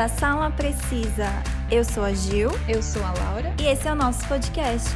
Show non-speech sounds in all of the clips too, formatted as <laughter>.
a Sala Precisa. Eu sou a Gil. Eu sou a Laura. E esse é o nosso podcast.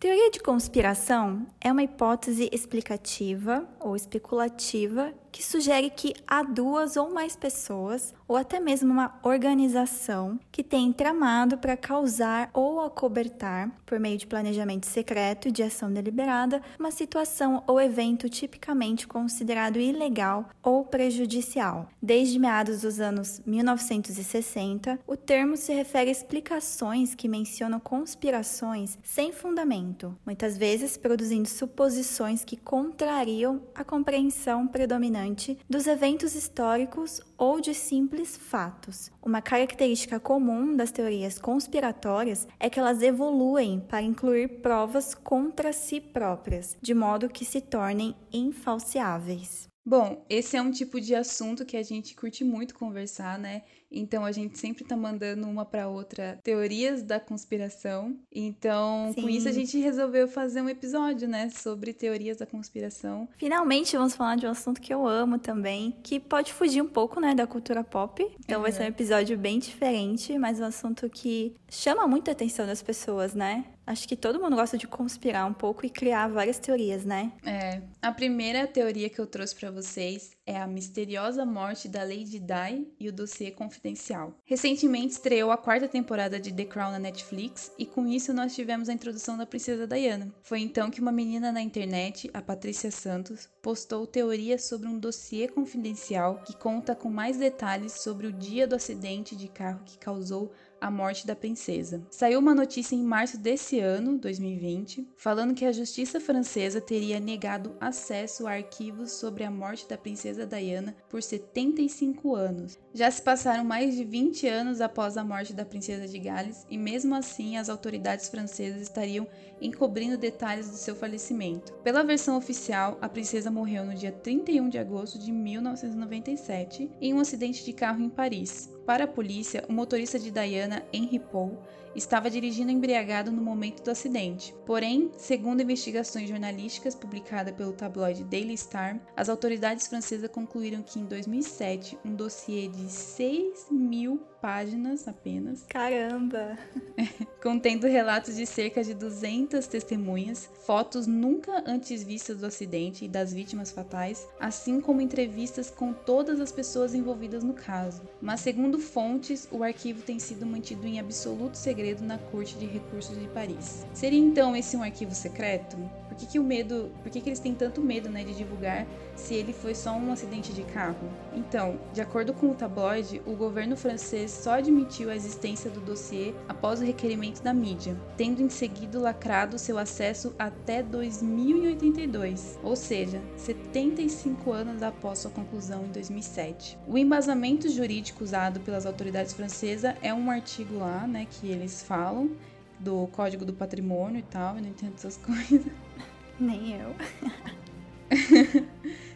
Teoria de conspiração é uma hipótese explicativa ou especulativa que sugere que há duas ou mais pessoas, ou até mesmo uma organização, que tem tramado para causar ou acobertar, por meio de planejamento secreto e de ação deliberada, uma situação ou evento tipicamente considerado ilegal ou prejudicial. Desde meados dos anos 1960, o termo se refere a explicações que mencionam conspirações sem fundamento, muitas vezes produzindo suposições que contrariam a compreensão predominante dos eventos históricos ou de simples fatos. Uma característica comum das teorias conspiratórias é que elas evoluem para incluir provas contra si próprias, de modo que se tornem infalciáveis. Bom, esse é um tipo de assunto que a gente curte muito conversar, né? Então a gente sempre tá mandando uma para outra teorias da conspiração. Então, Sim. com isso a gente resolveu fazer um episódio, né, sobre teorias da conspiração. Finalmente vamos falar de um assunto que eu amo também, que pode fugir um pouco, né, da cultura pop. Então uhum. vai ser um episódio bem diferente, mas um assunto que chama muito a atenção das pessoas, né? Acho que todo mundo gosta de conspirar um pouco e criar várias teorias, né? É. A primeira teoria que eu trouxe para vocês é a misteriosa morte da Lady Di e o dossiê confidencial. Recentemente estreou a quarta temporada de The Crown na Netflix e com isso nós tivemos a introdução da princesa Diana. Foi então que uma menina na internet, a Patrícia Santos, postou teorias sobre um dossiê confidencial que conta com mais detalhes sobre o dia do acidente de carro que causou a morte da princesa. Saiu uma notícia em março desse ano, 2020, falando que a justiça francesa teria negado acesso a arquivos sobre a morte da princesa Diana por 75 anos. Já se passaram mais de 20 anos após a morte da princesa de Gales e mesmo assim as autoridades francesas estariam encobrindo detalhes do seu falecimento. Pela versão oficial, a princesa morreu no dia 31 de agosto de 1997 em um acidente de carro em Paris. Para a polícia, o motorista de Diana, Henry Paul, estava dirigindo embriagado no momento do acidente. Porém, segundo investigações jornalísticas publicadas pelo tabloide Daily Star, as autoridades francesas concluíram que em 2007 um dossiê de 6 mil páginas apenas. Caramba! <laughs> contendo relatos de cerca de 200 testemunhas, fotos nunca antes vistas do acidente e das vítimas fatais, assim como entrevistas com todas as pessoas envolvidas no caso. Mas, segundo fontes, o arquivo tem sido mantido em absoluto segredo na Corte de Recursos de Paris. Seria então esse um arquivo secreto? Por que, que o medo, por que, que eles têm tanto medo né, de divulgar se ele foi só um acidente de carro? Então, de acordo com o tabloide, o governo francês só admitiu a existência do dossiê após o requerimento da mídia, tendo em seguida lacrado seu acesso até 2082, ou seja, 75 anos após sua conclusão em 2007. O embasamento jurídico usado pelas autoridades francesas é um artigo lá, né, que eles falam do Código do Patrimônio e tal, eu não entendo essas <laughs> coisas. Nem eu. <laughs>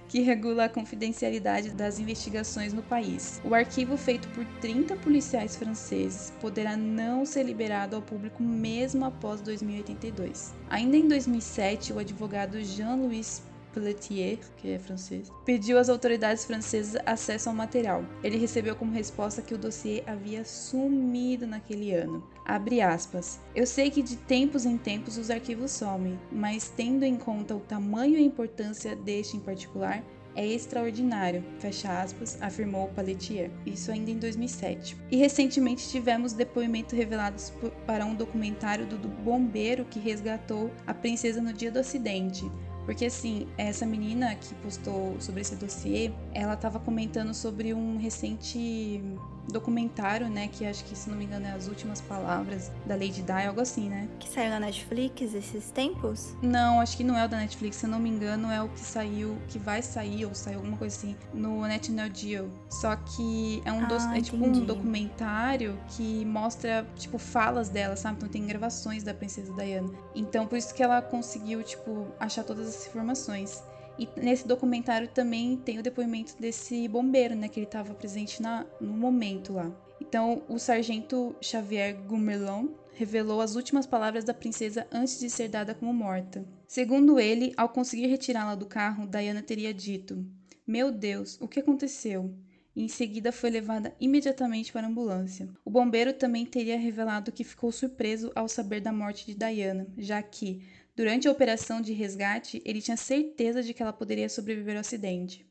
que regula a confidencialidade das investigações no país. O arquivo feito por 30 policiais franceses poderá não ser liberado ao público mesmo após 2082. Ainda em 2007, o advogado Jean-Louis Pelletier, que é francês, pediu às autoridades francesas acesso ao material. Ele recebeu como resposta que o dossiê havia sumido naquele ano. Abre aspas. Eu sei que de tempos em tempos os arquivos somem, mas tendo em conta o tamanho e a importância deste em particular, é extraordinário, fecha aspas, afirmou Pelletier. Isso ainda em 2007. E recentemente tivemos depoimentos revelados para um documentário do bombeiro que resgatou a princesa no dia do acidente. Porque assim, essa menina que postou sobre esse dossiê, ela estava comentando sobre um recente documentário, né? Que acho que, se não me engano, é As Últimas Palavras da Lady Di, algo assim, né? Que saiu na Netflix esses tempos? Não, acho que não é o da Netflix, se não me engano, é o que saiu, que vai sair, ou saiu alguma coisa assim, no Net Geo. Só que é um ah, é tipo um documentário que mostra, tipo, falas dela, sabe? Então tem gravações da Princesa Diana. Então, por isso que ela conseguiu, tipo, achar todas as informações. E nesse documentário também tem o depoimento desse bombeiro, né? Que ele estava presente na, no momento lá. Então, o sargento Xavier Gumerlon revelou as últimas palavras da princesa antes de ser dada como morta. Segundo ele, ao conseguir retirá-la do carro, Diana teria dito: Meu Deus, o que aconteceu? E em seguida foi levada imediatamente para a ambulância. O bombeiro também teria revelado que ficou surpreso ao saber da morte de Diana, já que, durante a operação de resgate, ele tinha certeza de que ela poderia sobreviver ao acidente.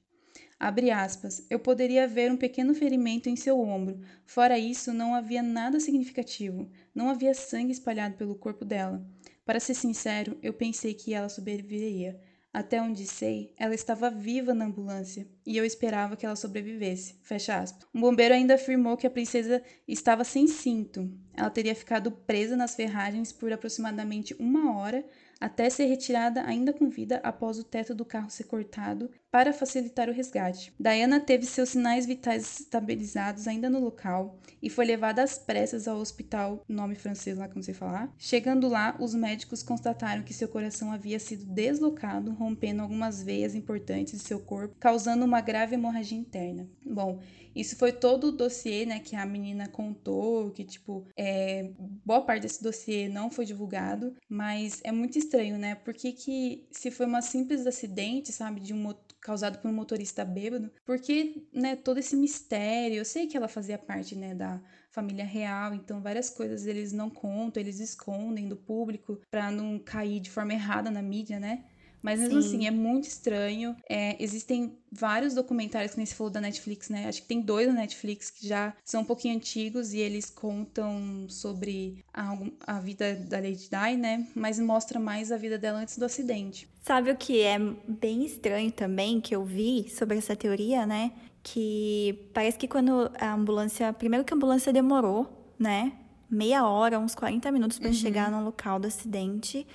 Abre aspas. Eu poderia ver um pequeno ferimento em seu ombro. Fora isso, não havia nada significativo. Não havia sangue espalhado pelo corpo dela. Para ser sincero, eu pensei que ela sobreviveria. Até onde sei, ela estava viva na ambulância e eu esperava que ela sobrevivesse. Fecha aspas. Um bombeiro ainda afirmou que a princesa estava sem cinto. Ela teria ficado presa nas ferragens por aproximadamente uma hora até ser retirada ainda com vida após o teto do carro ser cortado para facilitar o resgate. Diana teve seus sinais vitais estabilizados ainda no local e foi levada às pressas ao hospital, nome francês lá que sei falar. Chegando lá, os médicos constataram que seu coração havia sido deslocado, rompendo algumas veias importantes de seu corpo, causando uma grave hemorragia interna. Bom, isso foi todo o dossiê, né, que a menina contou, que, tipo, é, boa parte desse dossiê não foi divulgado, mas é muito estranho, né? Porque que se foi uma simples acidente, sabe, de um causado por um motorista bêbado, porque, né, todo esse mistério, eu sei que ela fazia parte, né, da família real, então várias coisas eles não contam, eles escondem do público para não cair de forma errada na mídia, né? Mas mesmo Sim. assim, é muito estranho. É, existem vários documentários que nem se falou da Netflix, né? Acho que tem dois da Netflix que já são um pouquinho antigos e eles contam sobre a, a vida da Lady Di, né? Mas mostra mais a vida dela antes do acidente. Sabe o que é bem estranho também que eu vi sobre essa teoria, né? Que parece que quando a ambulância. Primeiro que a ambulância demorou, né? Meia hora, uns 40 minutos para uhum. chegar no local do acidente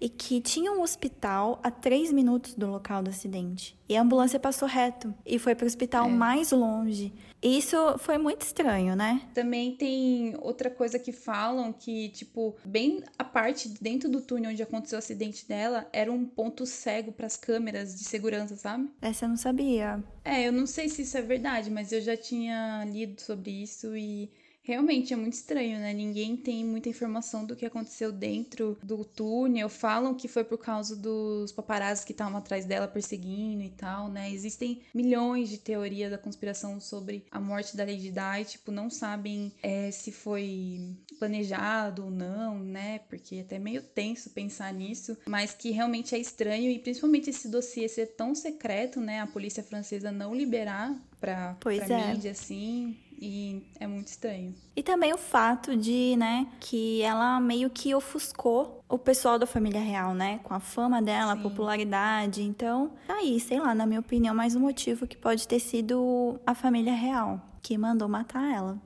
e que tinha um hospital a três minutos do local do acidente. E a ambulância passou reto e foi para o hospital é. mais longe. E isso foi muito estranho, né? Também tem outra coisa que falam que, tipo, bem a parte dentro do túnel onde aconteceu o acidente dela era um ponto cego para as câmeras de segurança, sabe? Essa eu não sabia. É, eu não sei se isso é verdade, mas eu já tinha lido sobre isso e Realmente é muito estranho, né? Ninguém tem muita informação do que aconteceu dentro do túnel. Falam que foi por causa dos paparazzi que estavam atrás dela perseguindo e tal, né? Existem milhões de teorias da conspiração sobre a morte da Lady Di, tipo, não sabem é, se foi planejado ou não, né? Porque é até meio tenso pensar nisso, mas que realmente é estranho e principalmente esse dossiê ser tão secreto, né? A polícia francesa não liberar pra, pois pra é. mídia, assim. E é muito estranho. E também o fato de, né, que ela meio que ofuscou o pessoal da família real, né? Com a fama dela, Sim. a popularidade. Então, tá aí, sei lá, na minha opinião, mais um motivo que pode ter sido a família real que mandou matar ela.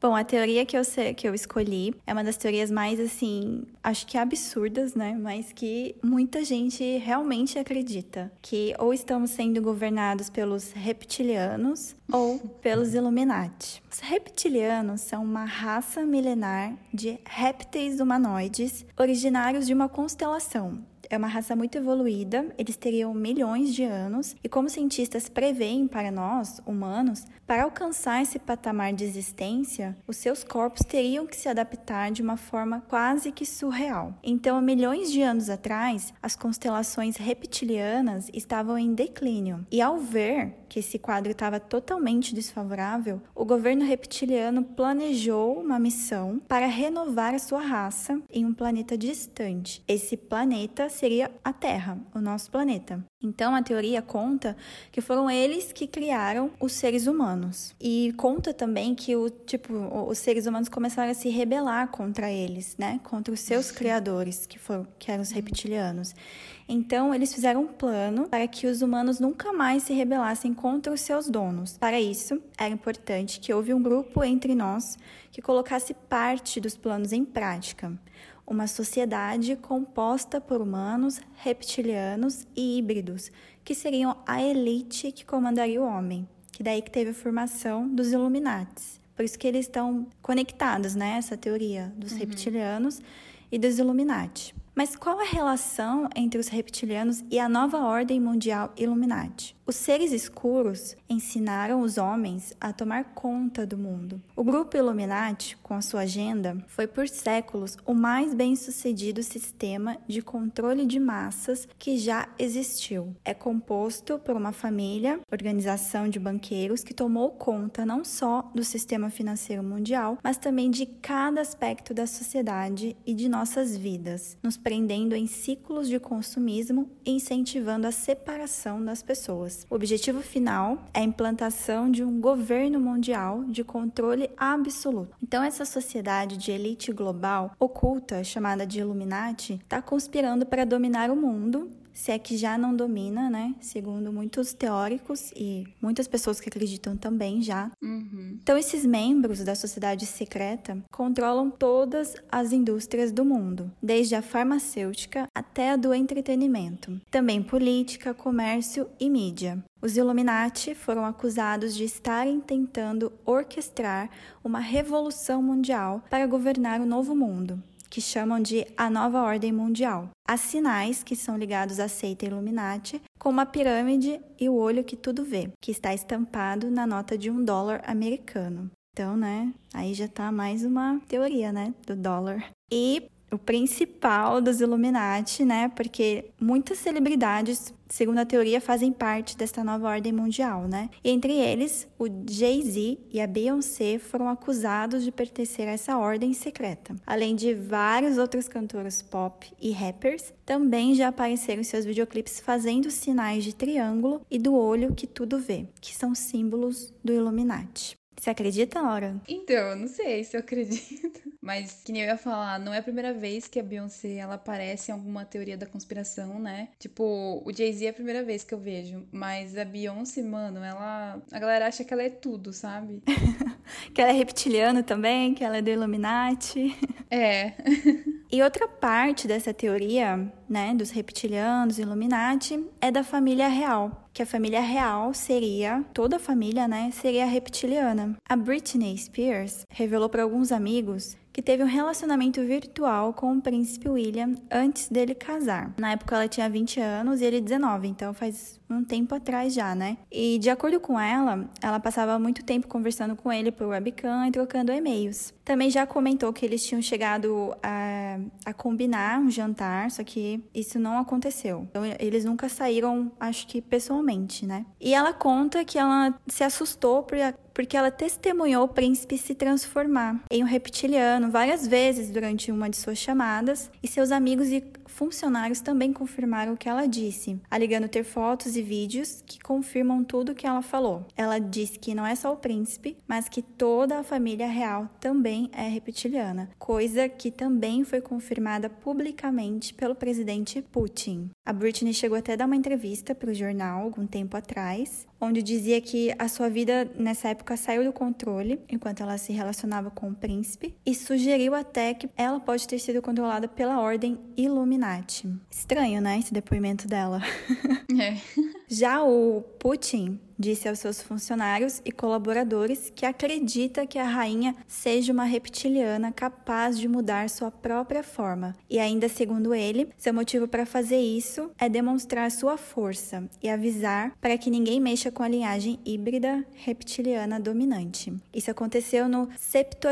Bom, a teoria que eu, que eu escolhi é uma das teorias mais, assim, acho que absurdas, né? Mas que muita gente realmente acredita. Que ou estamos sendo governados pelos reptilianos ou pelos Illuminati. Os reptilianos são uma raça milenar de répteis humanoides originários de uma constelação é uma raça muito evoluída, eles teriam milhões de anos, e como cientistas preveem para nós, humanos, para alcançar esse patamar de existência, os seus corpos teriam que se adaptar de uma forma quase que surreal. Então, há milhões de anos atrás, as constelações reptilianas estavam em declínio, e ao ver que esse quadro estava totalmente desfavorável, o governo reptiliano planejou uma missão para renovar a sua raça em um planeta distante. Esse planeta seria a Terra, o nosso planeta. Então a teoria conta que foram eles que criaram os seres humanos. E conta também que o tipo os seres humanos começaram a se rebelar contra eles, né? Contra os seus criadores, que foram que eram os reptilianos. Então, eles fizeram um plano para que os humanos nunca mais se rebelassem contra os seus donos. Para isso, era importante que houve um grupo entre nós que colocasse parte dos planos em prática. Uma sociedade composta por humanos, reptilianos e híbridos, que seriam a elite que comandaria o homem. Que daí que teve a formação dos Illuminates. Por isso que eles estão conectados, né? Essa teoria dos uhum. reptilianos e dos Illuminati. Mas qual a relação entre os reptilianos e a nova ordem mundial Illuminati? Os seres escuros ensinaram os homens a tomar conta do mundo. O grupo Illuminati, com a sua agenda, foi por séculos o mais bem-sucedido sistema de controle de massas que já existiu. É composto por uma família, organização de banqueiros que tomou conta não só do sistema financeiro mundial, mas também de cada aspecto da sociedade e de nossas vidas, nos prendendo em ciclos de consumismo e incentivando a separação das pessoas. O objetivo final é a implantação de um governo mundial de controle absoluto. Então, essa sociedade de elite global oculta, chamada de Illuminati, está conspirando para dominar o mundo se é que já não domina, né? Segundo muitos teóricos e muitas pessoas que acreditam também já. Uhum. Então, esses membros da sociedade secreta controlam todas as indústrias do mundo, desde a farmacêutica até a do entretenimento, também política, comércio e mídia. Os Illuminati foram acusados de estarem tentando orquestrar uma revolução mundial para governar o novo mundo que chamam de a nova ordem mundial. Há sinais que são ligados à seita Illuminati, como a pirâmide e o olho que tudo vê, que está estampado na nota de um dólar americano. Então, né, aí já tá mais uma teoria, né, do dólar. E o principal dos Illuminati, né? Porque muitas celebridades, segundo a teoria, fazem parte desta nova ordem mundial, né? Entre eles, o Jay-Z e a Beyoncé foram acusados de pertencer a essa ordem secreta. Além de vários outros cantores pop e rappers, também já apareceram em seus videoclipes fazendo sinais de triângulo e do olho que tudo vê, que são símbolos do Illuminati. Você acredita, Laura? Então, eu não sei se eu acredito. <laughs> Mas, que nem eu ia falar, não é a primeira vez que a Beyoncé ela aparece em alguma teoria da conspiração, né? Tipo, o Jay-Z é a primeira vez que eu vejo. Mas a Beyoncé, mano, ela. A galera acha que ela é tudo, sabe? <laughs> que ela é reptiliana também, que ela é do Illuminati. <laughs> É. E outra parte dessa teoria, né, dos reptilianos, Illuminati, é da família real, que a família real seria, toda a família, né, seria reptiliana. A Britney Spears revelou para alguns amigos que teve um relacionamento virtual com o príncipe William antes dele casar. Na época ela tinha 20 anos e ele 19, então faz um tempo atrás já, né? E de acordo com ela, ela passava muito tempo conversando com ele por webcam e trocando e-mails. Também já comentou que eles tinham chegado a, a combinar um jantar, só que isso não aconteceu. Então eles nunca saíram, acho que pessoalmente, né? E ela conta que ela se assustou por porque ela testemunhou o príncipe se transformar em um reptiliano várias vezes durante uma de suas chamadas, e seus amigos e funcionários também confirmaram o que ela disse, alegando ter fotos e vídeos que confirmam tudo o que ela falou. Ela disse que não é só o príncipe, mas que toda a família real também é reptiliana, coisa que também foi confirmada publicamente pelo presidente Putin. A Britney chegou até a dar uma entrevista para o jornal algum tempo atrás, onde dizia que a sua vida nessa época saiu do controle enquanto ela se relacionava com o príncipe e sugeriu até que ela pode ter sido controlada pela ordem Illuminati. Estranho, né, esse depoimento dela. É. <laughs> Já o Putin disse aos seus funcionários e colaboradores que acredita que a rainha seja uma reptiliana capaz de mudar sua própria forma. E ainda segundo ele, seu motivo para fazer isso é demonstrar sua força e avisar para que ninguém mexa com a linhagem híbrida reptiliana dominante. Isso aconteceu no 70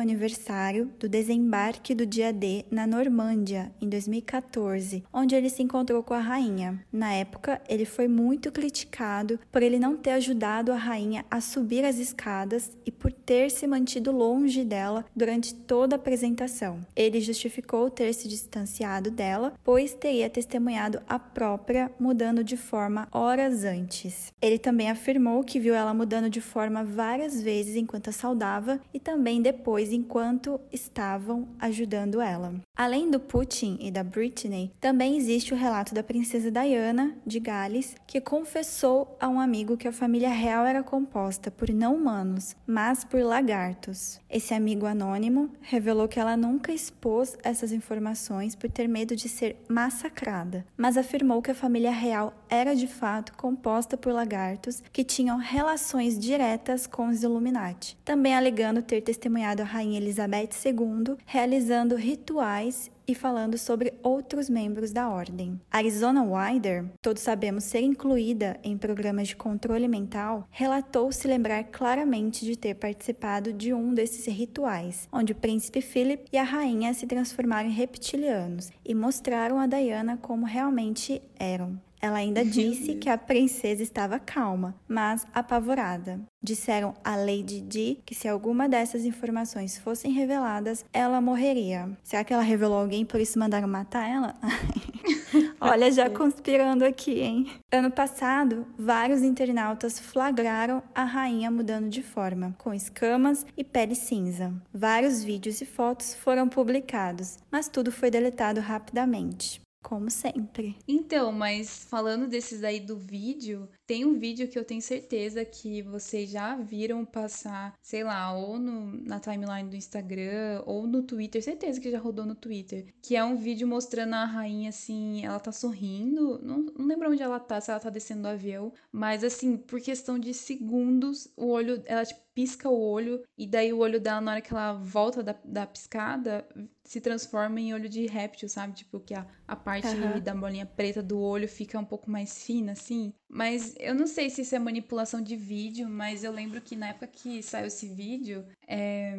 aniversário do desembarque do dia D na Normândia, em 2014, onde ele se encontrou com a rainha. Na época, ele foi muito criticado por ele não não ter ajudado a rainha a subir as escadas e por ter se mantido longe dela durante toda a apresentação. Ele justificou ter se distanciado dela, pois teria testemunhado a própria mudando de forma horas antes. Ele também afirmou que viu ela mudando de forma várias vezes enquanto a saudava e também depois enquanto estavam ajudando ela. Além do Putin e da Britney, também existe o relato da princesa Diana de Gales, que confessou a um amigo que a família real era composta por não humanos, mas por lagartos. Esse amigo anônimo revelou que ela nunca expôs essas informações por ter medo de ser massacrada, mas afirmou que a família real era de fato composta por lagartos que tinham relações diretas com os Illuminati, também alegando ter testemunhado a rainha Elizabeth II realizando rituais e falando sobre outros membros da ordem. Arizona Wider, todos sabemos ser incluída em programas de controle mental, relatou se lembrar claramente de ter participado de um desses rituais, onde o príncipe Philip e a rainha se transformaram em reptilianos e mostraram a Diana como realmente eram. Ela ainda disse que a princesa estava calma, mas apavorada. Disseram a Lady Di que se alguma dessas informações fossem reveladas, ela morreria. Será que ela revelou alguém por isso mandaram matar ela? <laughs> Olha, já <laughs> conspirando aqui, hein? Ano passado, vários internautas flagraram a rainha mudando de forma, com escamas e pele cinza. Vários vídeos e fotos foram publicados, mas tudo foi deletado rapidamente. Como sempre. Então, mas falando desses aí do vídeo, tem um vídeo que eu tenho certeza que vocês já viram passar, sei lá, ou no, na timeline do Instagram, ou no Twitter, certeza que já rodou no Twitter. Que é um vídeo mostrando a rainha assim, ela tá sorrindo. Não, não lembro onde ela tá, se ela tá descendo do avião. Mas assim, por questão de segundos, o olho, ela tipo, pisca o olho, e daí o olho dela, na hora que ela volta da, da piscada, se transforma em olho de réptil, sabe? Tipo, que a, a parte uhum. da bolinha preta do olho fica um pouco mais fina, assim. Mas eu não sei se isso é manipulação de vídeo, mas eu lembro que na época que saiu esse vídeo, é...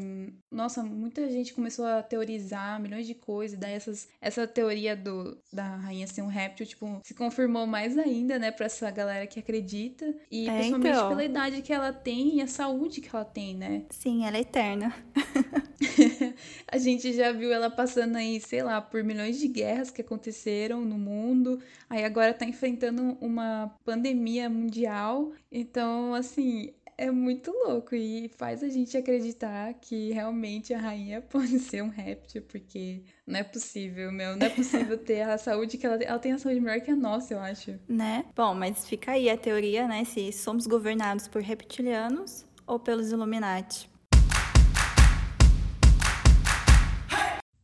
nossa, muita gente começou a teorizar milhões de coisas, daí essas, essa teoria do, da rainha ser um réptil, tipo, se confirmou mais ainda, né, pra essa galera que acredita. E é, principalmente então. pela idade que ela tem e a saúde que ela tem, né? Sim, ela é eterna. <laughs> a gente já viu ela passando aí, sei lá, por milhões de guerras que aconteceram no mundo. Aí agora tá enfrentando uma pandemia mundial. Então, assim, é muito louco e faz a gente acreditar que realmente a rainha <laughs> pode ser um réptil, porque não é possível, meu. Não é possível ter a saúde que ela tem. Ela tem a saúde melhor que a nossa, eu acho. Né? Bom, mas fica aí a teoria, né? Se somos governados por reptilianos ou pelos Illuminati.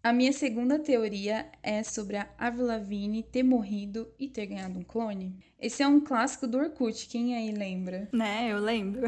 A minha segunda teoria é sobre a Avril Lavigne ter morrido e ter ganhado um clone. Esse é um clássico do Orkut, quem aí lembra? <laughs> Né, eu lembro.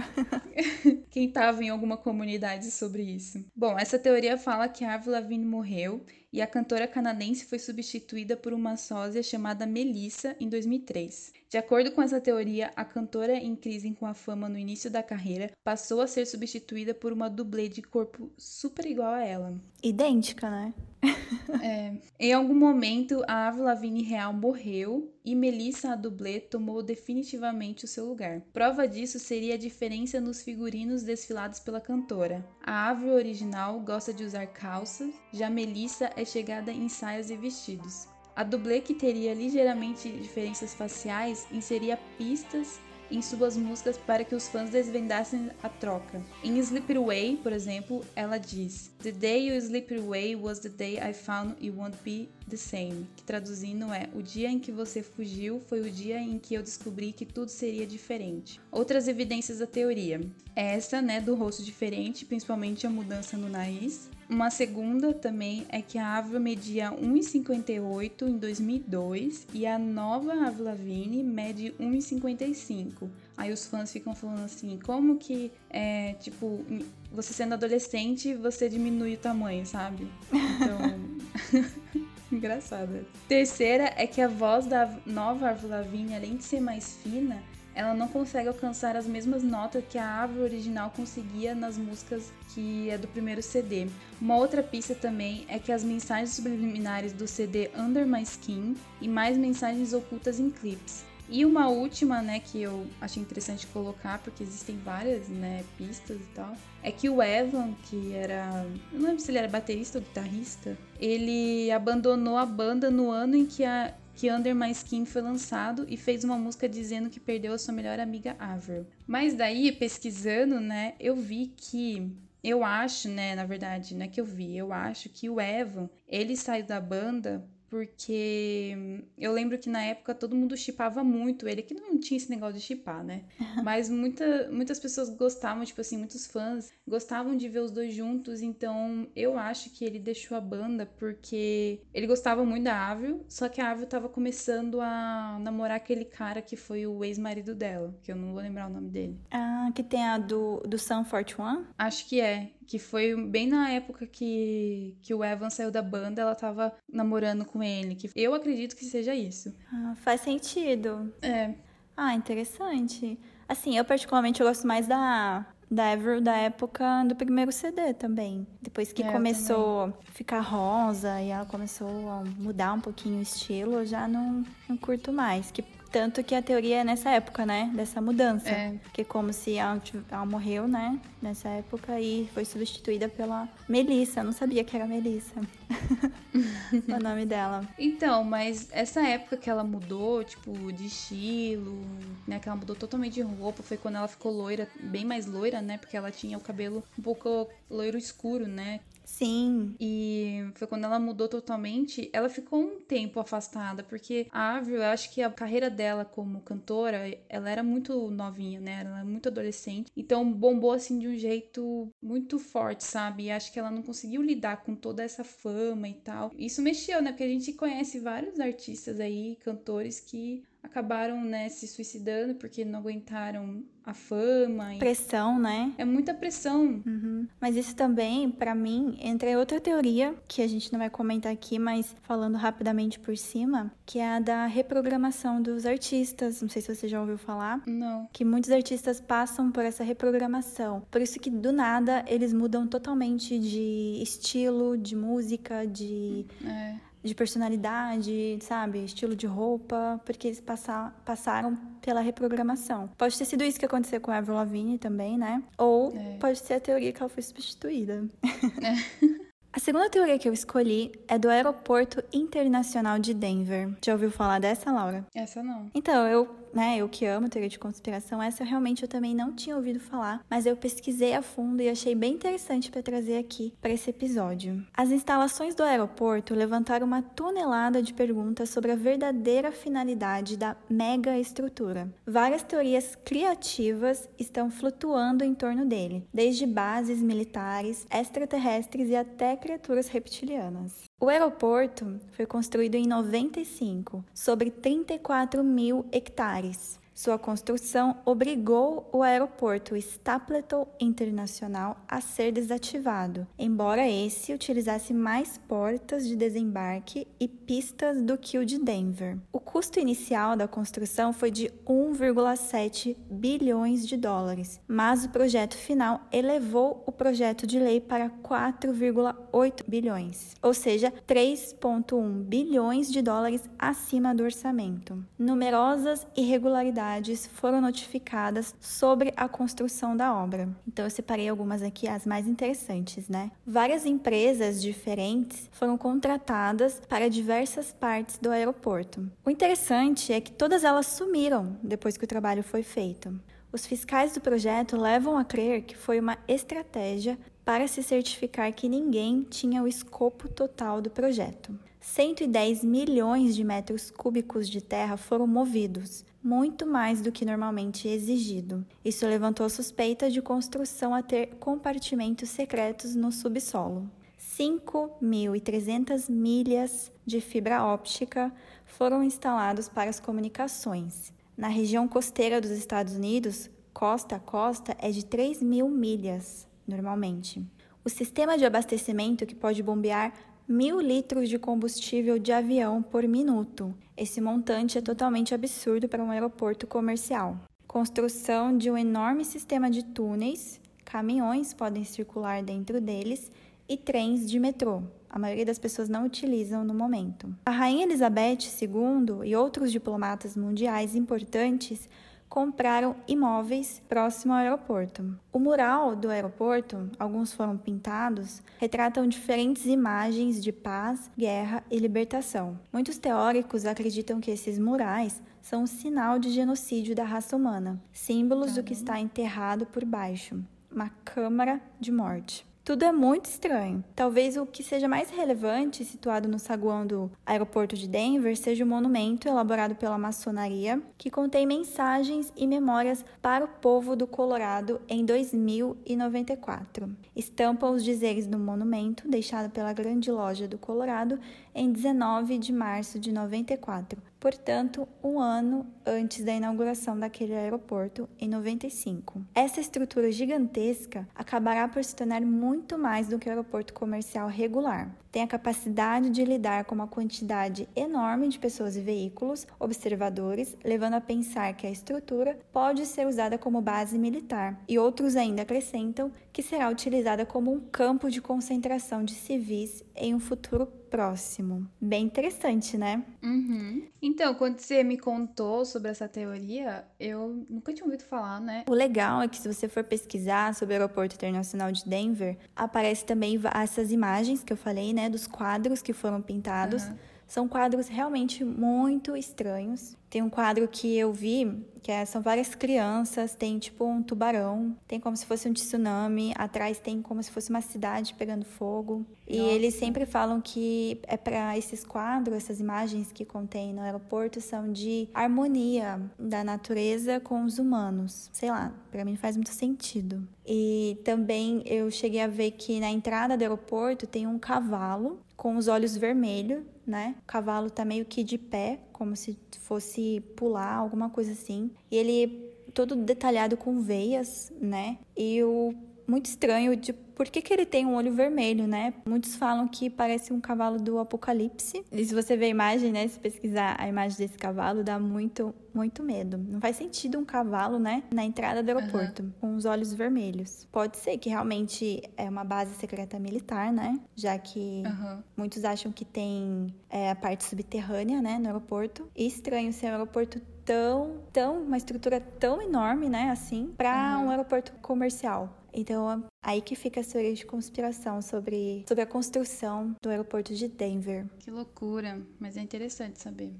<laughs> quem tava em alguma comunidade sobre isso. Bom, essa teoria fala que a Avril Lavigne morreu e a cantora canadense foi substituída por uma sósia chamada Melissa em 2003. De acordo com essa teoria, a cantora em crise com a fama no início da carreira passou a ser substituída por uma dublê de corpo super igual a ela. Idêntica, né? <laughs> é. Em algum momento, a Avril Lavigne real morreu e Melissa, a dublê, tomou definitivamente o seu lugar. Prova disso seria a diferença nos figurinos desfilados pela cantora. A Avril original gosta de usar calças, já Melissa é chegada em saias e vestidos. A dublê que teria ligeiramente diferenças faciais inseria pistas em suas músicas para que os fãs desvendassem a troca. Em Sleep Away, por exemplo, ela diz: The day you sleep away was the day I found you won't be the same. Que traduzindo é: O dia em que você fugiu foi o dia em que eu descobri que tudo seria diferente. Outras evidências da teoria: essa, né, do rosto diferente, principalmente a mudança no nariz. Uma segunda também é que a Ava media 1,58 em 2002 e a nova Ava Lavigne mede 1,55. Aí os fãs ficam falando assim, como que é, tipo, você sendo adolescente, você diminui o tamanho, sabe? Então, <laughs> engraçada. Terceira é que a voz da nova Ava Lavigne, além de ser mais fina, ela não consegue alcançar as mesmas notas que a árvore original conseguia nas músicas que é do primeiro CD. Uma outra pista também é que as mensagens subliminares do CD Under My Skin e mais mensagens ocultas em clips. E uma última, né, que eu achei interessante colocar, porque existem várias, né, pistas e tal, é que o Evan, que era, eu não lembro se ele era baterista ou guitarrista, ele abandonou a banda no ano em que a que Under My Skin foi lançado e fez uma música dizendo que perdeu a sua melhor amiga Avril. Mas daí, pesquisando, né, eu vi que eu acho, né, na verdade, não é que eu vi, eu acho que o Evan, ele saiu da banda porque eu lembro que na época todo mundo chipava muito ele, que não tinha esse negócio de chipar, né? <laughs> Mas muita, muitas pessoas gostavam, tipo assim, muitos fãs gostavam de ver os dois juntos, então eu acho que ele deixou a banda porque ele gostava muito da Avril, só que a Avril tava começando a namorar aquele cara que foi o ex-marido dela, que eu não vou lembrar o nome dele. Ah, que tem a do, do Sun Forte One? Acho que é que foi bem na época que, que o Evan saiu da banda, ela tava namorando com ele. Que eu acredito que seja isso. Ah, faz sentido. É. Ah, interessante. Assim, eu particularmente eu gosto mais da da Avril da época do primeiro CD também. Depois que É, começou a ficar rosa e ela começou a mudar um pouquinho o estilo, eu já não, não curto mais. Que, tanto que a teoria é nessa época, né? Dessa mudança. É. Que como se ela, ela morreu, né? Nessa época e foi substituída pela Melissa. Eu não sabia que era Melissa. <laughs> o nome dela. Então, mas essa época que ela mudou, tipo, de estilo, né? Que ela mudou totalmente de roupa, foi quando ela ficou loira, bem mais loira, né? Porque ela tinha o cabelo um pouco loiro escuro, né? Sim. E foi quando ela mudou totalmente. Ela ficou um tempo afastada, porque a Avril, eu acho que a carreira dela como cantora, ela era muito novinha, né? Ela era muito adolescente. Então bombou assim de um jeito muito forte, sabe? E acho que ela não conseguiu lidar com toda essa fama e tal. Isso mexeu, né? Porque a gente conhece vários artistas aí, cantores que acabaram, né, se suicidando porque não aguentaram a fama. E... Pressão, né? É muita pressão. Uhum. Mas isso também, pra mim, entra em outra teoria, que a gente não vai comentar aqui, mas falando rapidamente por cima, que é a da reprogramação dos artistas. Não sei se você já ouviu falar. Não. Que muitos artistas passam por essa reprogramação. Por isso que do nada eles mudam totalmente de estilo, de música, de, É. de personalidade, sabe? Estilo de roupa, porque eles passa- passaram pela reprogramação. Pode ter sido isso que aconteceu com a Avril Lavigne também, né? Ou É. pode ser a teoria que ela foi substituída. <laughs> A segunda teoria que eu escolhi é do Aeroporto Internacional de Denver. Já ouviu falar dessa, Laura? Essa não. Então, eu, né, eu que amo teoria de conspiração, essa realmente eu também não tinha ouvido falar, mas eu pesquisei a fundo e achei bem interessante para trazer aqui para esse episódio. As instalações do aeroporto levantaram uma tonelada de perguntas sobre a verdadeira finalidade da mega estrutura. Várias teorias criativas estão flutuando em torno dele, desde bases militares, extraterrestres e até criaturas reptilianas. O aeroporto foi construído em 95, sobre 34 mil hectares. Sua construção obrigou o aeroporto Stapleton Internacional a ser desativado, embora esse utilizasse mais portas de desembarque e pistas do que o de Denver. O custo inicial da construção foi de 1,7 bilhões de dólares, mas o projeto final elevou o projeto de lei para 4,8 bilhões, ou seja, 3,1 bilhões de dólares acima do orçamento. Numerosas irregularidades foram notificadas sobre a construção da obra. Então eu separei algumas aqui, as mais interessantes, né? Várias empresas diferentes foram contratadas para diversas partes do aeroporto. O interessante é que todas elas sumiram depois que o trabalho foi feito. Os fiscais do projeto levam a crer que foi uma estratégia para se certificar que ninguém tinha o escopo total do projeto. 110 milhões de metros cúbicos de terra foram movidos, muito mais do que normalmente exigido. Isso levantou a suspeita de construção a ter compartimentos secretos no subsolo. 5.300 milhas de fibra óptica foram instalados para as comunicações. Na região costeira dos Estados Unidos, costa a costa é de 3 mil milhas, normalmente. O sistema de abastecimento que pode bombear mil litros de combustível de avião por minuto. Esse montante é totalmente absurdo para um aeroporto comercial. Construção de um enorme sistema de túneis, caminhões podem circular dentro deles e trens de metrô. A maioria das pessoas não utilizam no momento. A Rainha Elizabeth II e outros diplomatas mundiais importantes compraram imóveis próximo ao aeroporto. O mural do aeroporto, alguns foram pintados, retratam diferentes imagens de paz, guerra e libertação. Muitos teóricos acreditam que esses murais são um sinal de genocídio da raça humana, símbolos do que está enterrado por baixo, uma câmara de morte. Tudo é muito estranho. Talvez o que seja mais relevante, situado no saguão do aeroporto de Denver, seja o monumento elaborado pela maçonaria, que contém mensagens e memórias para o povo do Colorado em 2094. Estampa os dizeres do monumento, deixado pela Grande Loja do Colorado em 19 de março de 94, portanto, um ano antes da inauguração daquele aeroporto, em 95. Essa estrutura gigantesca acabará por se tornar muito mais do que o aeroporto comercial regular. Tem a capacidade de lidar com uma quantidade enorme de pessoas e veículos, observadores, levando a pensar que a estrutura pode ser usada como base militar, e outros ainda acrescentam que será utilizada como um campo de concentração de civis em um futuro próximo. Bem interessante, né? Uhum. Então, quando você me contou sobre essa teoria, eu nunca tinha ouvido falar, né? O legal é que se você for pesquisar sobre o Aeroporto Internacional de Denver, aparece também essas imagens que eu falei, né, dos quadros que foram pintados. Uhum. São quadros realmente muito estranhos. Tem um quadro que eu vi, que é, são várias crianças, tem tipo um tubarão, tem como se fosse um tsunami, atrás tem como se fosse uma cidade pegando fogo. Nossa. E eles sempre falam que é para esses quadros, essas imagens que contém no aeroporto são de harmonia da natureza com os humanos. Sei lá, para mim faz muito sentido. E também eu cheguei a ver que na entrada do aeroporto tem um cavalo com os olhos vermelhos, né? O cavalo tá meio que de pé, como se fosse pular, alguma coisa assim. E ele todo detalhado com veias, né? E o muito estranho de por que, que ele tem um olho vermelho, né? Muitos falam que parece um cavalo do Apocalipse. E se você ver a imagem, né? Se pesquisar a imagem desse cavalo, dá muito, muito medo. Não faz sentido um cavalo, né? Na entrada do aeroporto, uhum. com os olhos vermelhos. Pode ser que realmente é uma base secreta militar, né? Já que uhum. muitos acham que tem é, a parte subterrânea, né? No aeroporto. E estranho ser um aeroporto tão, tão, uma estrutura tão enorme, né? Assim, para uhum. um aeroporto comercial. Então, aí que fica a teoria de conspiração sobre, sobre a construção do aeroporto de Denver. Que loucura, mas é interessante saber.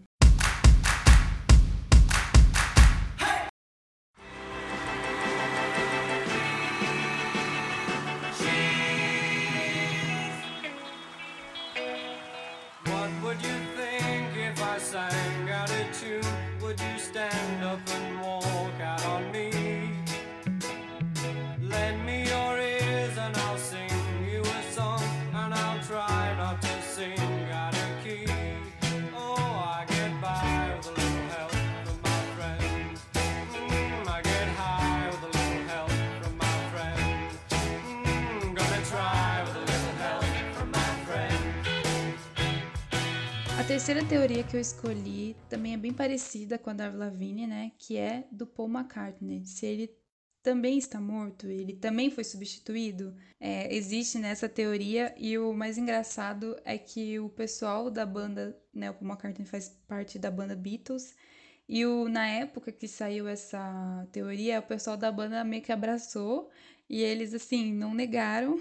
Terceira teoria que eu escolhi também é bem parecida com a da Lavigne, né? Que é do Paul McCartney. Se ele também está morto, ele também foi substituído. É, existe nessa teoria e o mais engraçado é que o pessoal da banda, né, o Paul McCartney faz parte da banda Beatles e o, na época que saiu essa teoria, o pessoal da banda meio que abraçou e eles assim não negaram,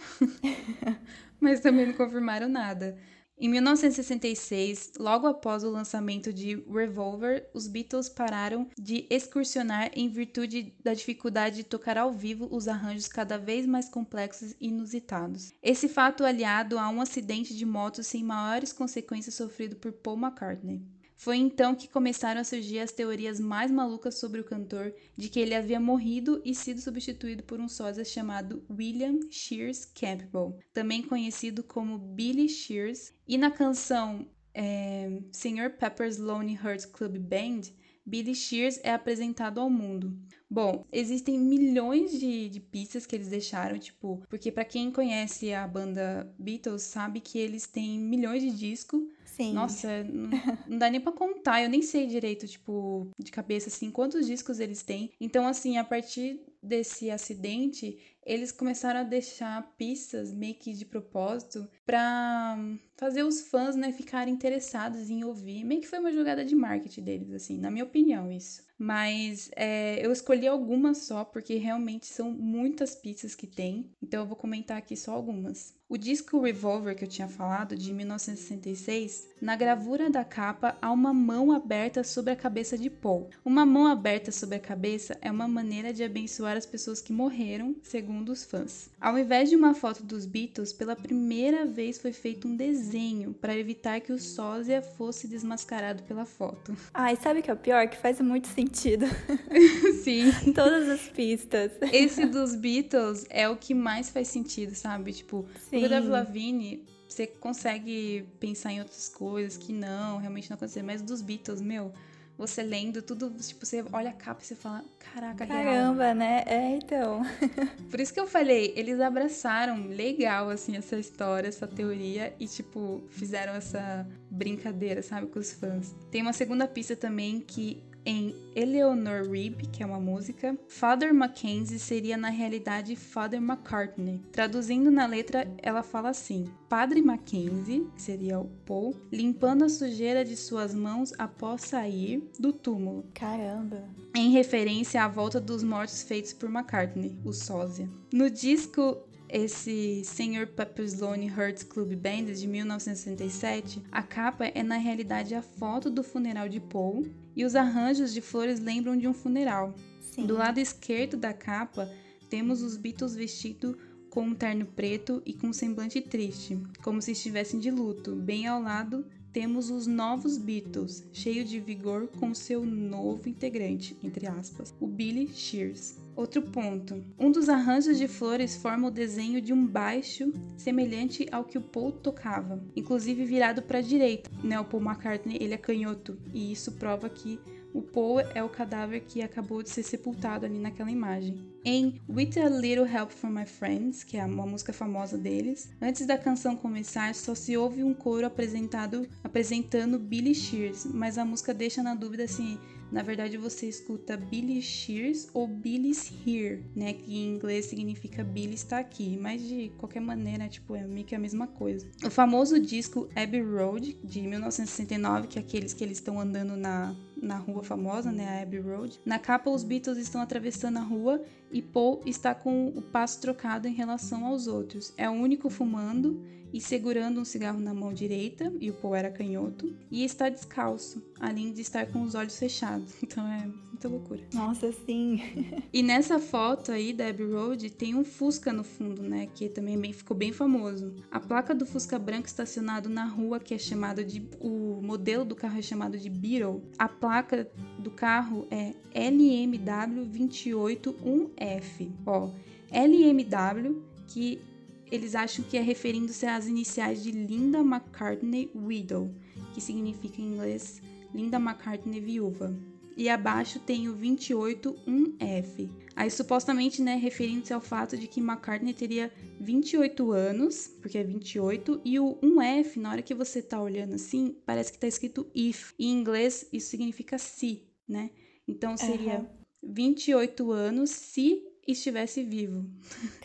<laughs> mas também não confirmaram nada. Em 1966, logo após o lançamento de Revolver, os Beatles pararam de excursionar em virtude da dificuldade de tocar ao vivo os arranjos cada vez mais complexos e inusitados. Esse fato aliado a um acidente de moto sem maiores consequências sofrido por Paul McCartney. Foi então que começaram a surgir as teorias mais malucas sobre o cantor, de que ele havia morrido e sido substituído por um sósia chamado William Shears Campbell, também conhecido como Billy Shears, e na canção é, Sr. Pepper's Lonely Hearts Club Band, Billy Shears é apresentado ao mundo. Bom, existem milhões de, de pistas que eles deixaram, tipo, porque para quem conhece a banda Beatles sabe que eles têm milhões de discos Sim. Nossa, não, não dá nem pra contar. Eu nem sei direito, tipo, de cabeça, assim, quantos discos eles têm. Então, assim, a partir desse acidente, eles começaram a deixar pistas meio que de propósito para fazer os fãs, né, ficarem interessados em ouvir. Meio que foi uma jogada de marketing deles, assim, na minha opinião, isso. Mas é, eu escolhi algumas só, porque realmente são muitas pistas que tem. Então eu vou comentar aqui só algumas. O disco Revolver que eu tinha falado, de 1966, na gravura da capa há uma mão aberta sobre a cabeça de Paul. Uma mão aberta sobre a cabeça é uma maneira de abençoar as pessoas que morreram, segundo os fãs. Ao invés de uma foto dos Beatles, pela primeira vez foi feito um desenho para evitar que o sósia fosse desmascarado pela foto. <laughs> Ai, sabe o que é o pior? Que faz muito sentido. <laughs> <laughs> Sim. Todas as pistas. Esse dos Beatles é o que mais faz sentido, sabe? Tipo, Sim. O da Lavigne você consegue pensar em outras coisas que não, realmente não aconteceu. Mas dos Beatles, meu, você lendo tudo, tipo, você olha a capa e você fala, caraca, Caramba, real. né? É, então. <laughs> Por isso que eu falei, eles abraçaram legal, assim, essa história, essa teoria e, tipo, fizeram essa brincadeira, sabe, com os fãs. Tem uma segunda pista também que em Eleanor Reeb, que é uma música, Father Mackenzie seria na realidade Father McCartney. Traduzindo na letra, ela fala assim: Padre Mackenzie, que seria o Paul, limpando a sujeira de suas mãos após sair do túmulo. Caramba! Em referência à volta dos mortos feitos por McCartney, o sósia. No disco esse Sr. Pepper's Lonely Hearts Club Band de 1967, a capa é na realidade a foto do funeral de Paul e os arranjos de flores lembram de um funeral. Sim. Do lado esquerdo da capa, temos os Beatles vestidos com um terno preto e com um semblante triste, como se estivessem de luto. Bem ao lado temos os novos Beatles, cheio de vigor com seu novo integrante, entre aspas, o Billy Shears. Outro ponto. Um dos arranjos de flores forma o desenho de um baixo semelhante ao que o Paul tocava, inclusive virado para a direita. Né? O Paul McCartney ele é canhoto e isso prova que o Paul é o cadáver que acabou de ser sepultado ali naquela imagem. Em With a Little Help from My Friends, que é uma música famosa deles, antes da canção começar, só se ouve um coro apresentado apresentando Billy Shears, mas a música deixa na dúvida se na verdade você escuta Billy Shears ou Billy's Here, né? Que em inglês significa Billy está aqui, mas de qualquer maneira, tipo, é meio que a mesma coisa. O famoso disco Abbey Road, de 1969, que é aqueles que eles estão andando na, na rua famosa, né? A Abbey Road. Na capa, os Beatles estão atravessando a rua e Paul está com o passo trocado em relação aos outros. É o único fumando e segurando um cigarro na mão direita, e o Paul era canhoto, e está descalço, além de estar com os olhos fechados. <laughs> Então é muita loucura. Nossa, sim. <laughs> e nessa foto aí da Abbey Road tem um Fusca no fundo, né, que também bem, ficou bem famoso. A placa do Fusca branco estacionado na rua, que é chamado de o modelo do carro é chamado de Beetle. A placa do carro é LMW 281F. Ó, LMW que eles acham que é referindo-se às iniciais de Linda McCartney Widow, que significa em inglês Linda McCartney viúva. E abaixo tem o 281F. Aí supostamente, né, referindo-se ao fato de que McCartney teria 28 anos, porque é 28, e o 1F, na hora que você tá olhando assim, parece que tá escrito if. Em inglês, isso significa se, né? Então seria uhum. 28 anos se estivesse vivo.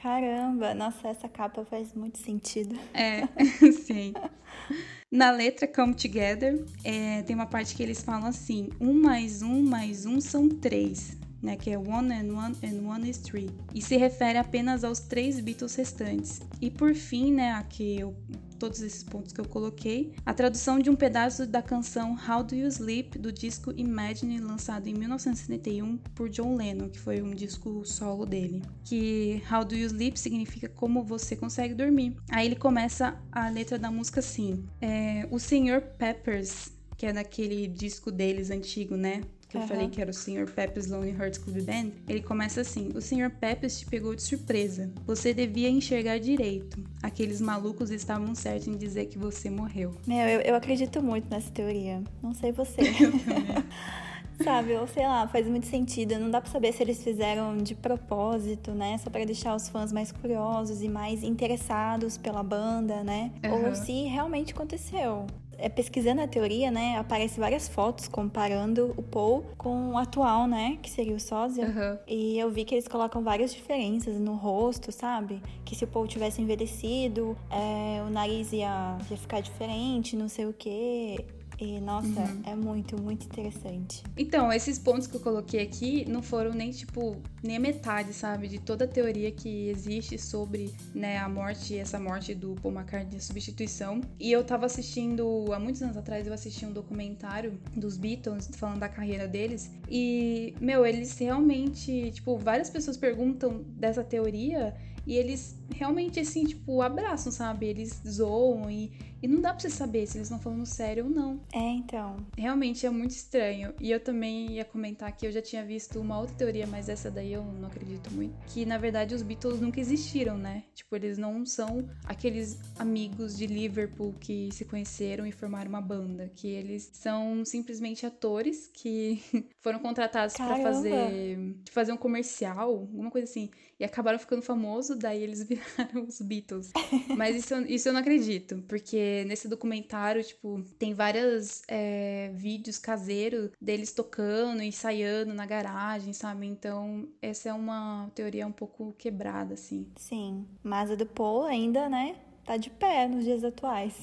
Caramba, nossa, essa capa faz muito sentido. É, <laughs> sim. Na letra Come Together, é, tem uma parte que eles falam assim: um mais um mais um são três. Né, que é One and One and One is Three, e se refere apenas aos três Beatles restantes. E por fim, né, aqui eu todos esses pontos que eu coloquei, a tradução de um pedaço da canção How Do You Sleep do disco Imagine, lançado em 1971 por John Lennon, que foi um disco solo dele. Que How Do You Sleep significa como você consegue dormir. Aí ele começa a letra da música assim: é, O Sr. Peppers, que é daquele disco deles antigo, né? Que uhum. eu falei que era o Sr. Pepper's Lonely Hearts Club Band, ele começa assim: O Sr. Peppers te pegou de surpresa. Você devia enxergar direito. Aqueles malucos estavam certos em dizer que você morreu. Meu, eu, eu acredito muito nessa teoria. Não sei você. <laughs> Sabe, ou sei lá, faz muito sentido. Não dá pra saber se eles fizeram de propósito, né? Só para deixar os fãs mais curiosos e mais interessados pela banda, né? Uhum. Ou se realmente aconteceu é, pesquisando a teoria, né, aparece várias fotos comparando o Paul com o atual, né, que seria o sósia. Uhum. E eu vi que eles colocam várias diferenças no rosto, sabe? Que se o Paul tivesse envelhecido, é, o nariz ia, ia ficar diferente, não sei o quê. E, nossa, uhum. é muito, muito interessante. Então, esses pontos que eu coloquei aqui não foram nem, tipo, nem a metade, sabe? De toda a teoria que existe sobre, né, a morte, essa morte do Paul McCartney, a substituição. E eu tava assistindo, há muitos anos atrás, eu assisti um documentário dos Beatles, falando da carreira deles. E, meu, eles realmente, tipo, várias pessoas perguntam dessa teoria E eles realmente, assim, tipo, abraçam, sabe? Eles zoam e, e não dá pra você saber se eles estão falando sério ou não. É, então. Realmente é muito estranho. E eu também ia comentar que eu já tinha visto uma outra teoria, mas essa daí eu não acredito muito. Que na verdade os Beatles nunca existiram, né? Tipo, eles não são aqueles amigos de Liverpool que se conheceram e formaram uma banda. Que eles são simplesmente atores que <laughs> foram contratados para fazer, fazer um comercial, alguma coisa assim. E acabaram ficando famosos, daí eles <laughs> viraram os Beatles. Mas isso, isso eu não acredito, porque nesse documentário, tipo, tem vários é, vídeos caseiros deles tocando, ensaiando na garagem, sabe? Então, essa é uma teoria um pouco quebrada, assim. Sim, mas a do Paul ainda, né, tá de pé nos dias atuais.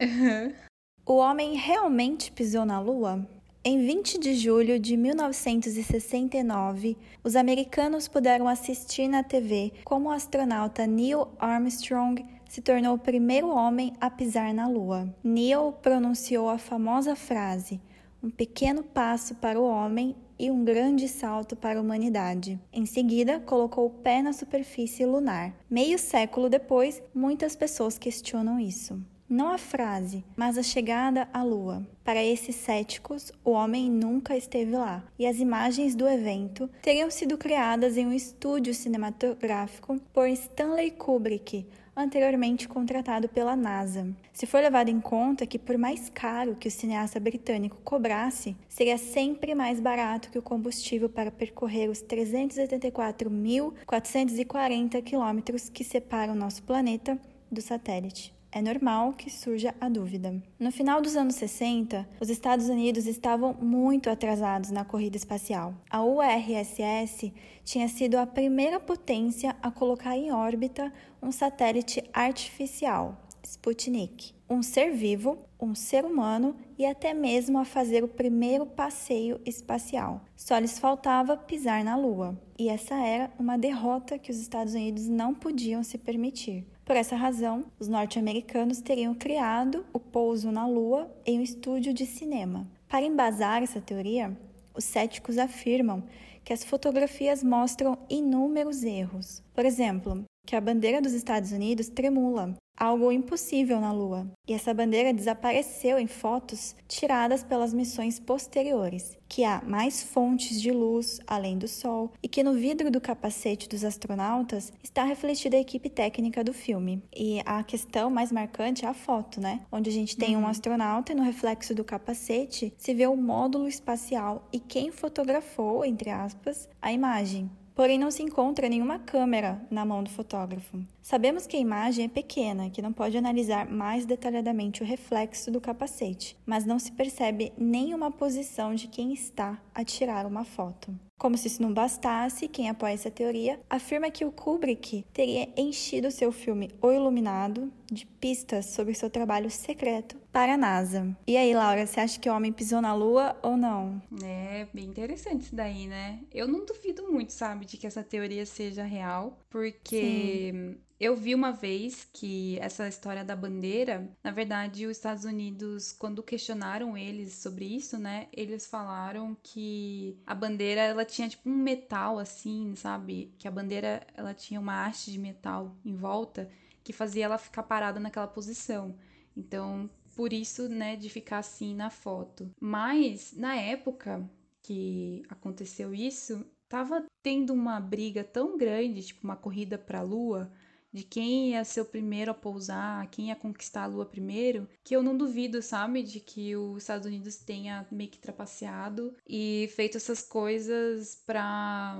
<laughs> O homem realmente pisou na Lua? Em 20 de julho de 1969, os americanos puderam assistir na TV como o astronauta Neil Armstrong se tornou o primeiro homem a pisar na Lua. Neil pronunciou a famosa frase: um pequeno passo para o homem e um grande salto para a humanidade. Em seguida, colocou o pé na superfície lunar. Meio século depois, muitas pessoas questionam isso. Não a frase, mas a chegada à Lua. Para esses céticos, o homem nunca esteve lá, e as imagens do evento teriam sido criadas em um estúdio cinematográfico por Stanley Kubrick, anteriormente contratado pela NASA. Se for levado em conta que, por mais caro que o cineasta britânico cobrasse, seria sempre mais barato que o combustível para percorrer os 384.440 quilômetros que separam nosso planeta do satélite é normal que surja a dúvida. No final dos anos 60, os Estados Unidos estavam muito atrasados na corrida espacial. A URSS tinha sido a primeira potência a colocar em órbita um satélite artificial, Sputnik, um ser vivo, um ser humano e até mesmo a fazer o primeiro passeio espacial. Só lhes faltava pisar na Lua, e essa era uma derrota que os Estados Unidos não podiam se permitir. Por essa razão, os norte-americanos teriam criado o pouso na Lua em um estúdio de cinema. Para embasar essa teoria, os céticos afirmam que as fotografias mostram inúmeros erros. Por exemplo, que a bandeira dos Estados Unidos tremula, algo impossível na Lua, e essa bandeira desapareceu em fotos tiradas pelas missões posteriores, que há mais fontes de luz além do Sol e que no vidro do capacete dos astronautas está refletida a equipe técnica do filme. E a questão mais marcante é a foto, né? Onde a gente tem uhum. um astronauta e no reflexo do capacete se vê o módulo espacial e quem fotografou, entre aspas, a imagem porém não se encontra nenhuma câmera na mão do fotógrafo. Sabemos que a imagem é pequena, que não pode analisar mais detalhadamente o reflexo do capacete, mas não se percebe nenhuma posição de quem está a tirar uma foto. Como se isso não bastasse, quem apoia essa teoria afirma que o Kubrick teria enchido seu filme O Iluminado de pistas sobre seu trabalho secreto para a NASA. E aí, Laura, você acha que o homem pisou na Lua ou não? É bem interessante isso daí, né? Eu não duvido muito, sabe, de que essa teoria seja real, porque Sim. Eu vi uma vez que essa história da bandeira, na verdade, os Estados Unidos, quando questionaram eles sobre isso, né, eles falaram que a bandeira ela tinha tipo um metal assim, sabe? Que a bandeira ela tinha uma haste de metal em volta que fazia ela ficar parada naquela posição. Então, por isso, né, de ficar assim na foto. Mas na época que aconteceu isso, tava tendo uma briga tão grande, tipo uma corrida para a lua, de quem ia ser o primeiro a pousar, quem ia conquistar a Lua primeiro, que eu não duvido, sabe, de que os Estados Unidos tenha meio que trapaceado e feito essas coisas para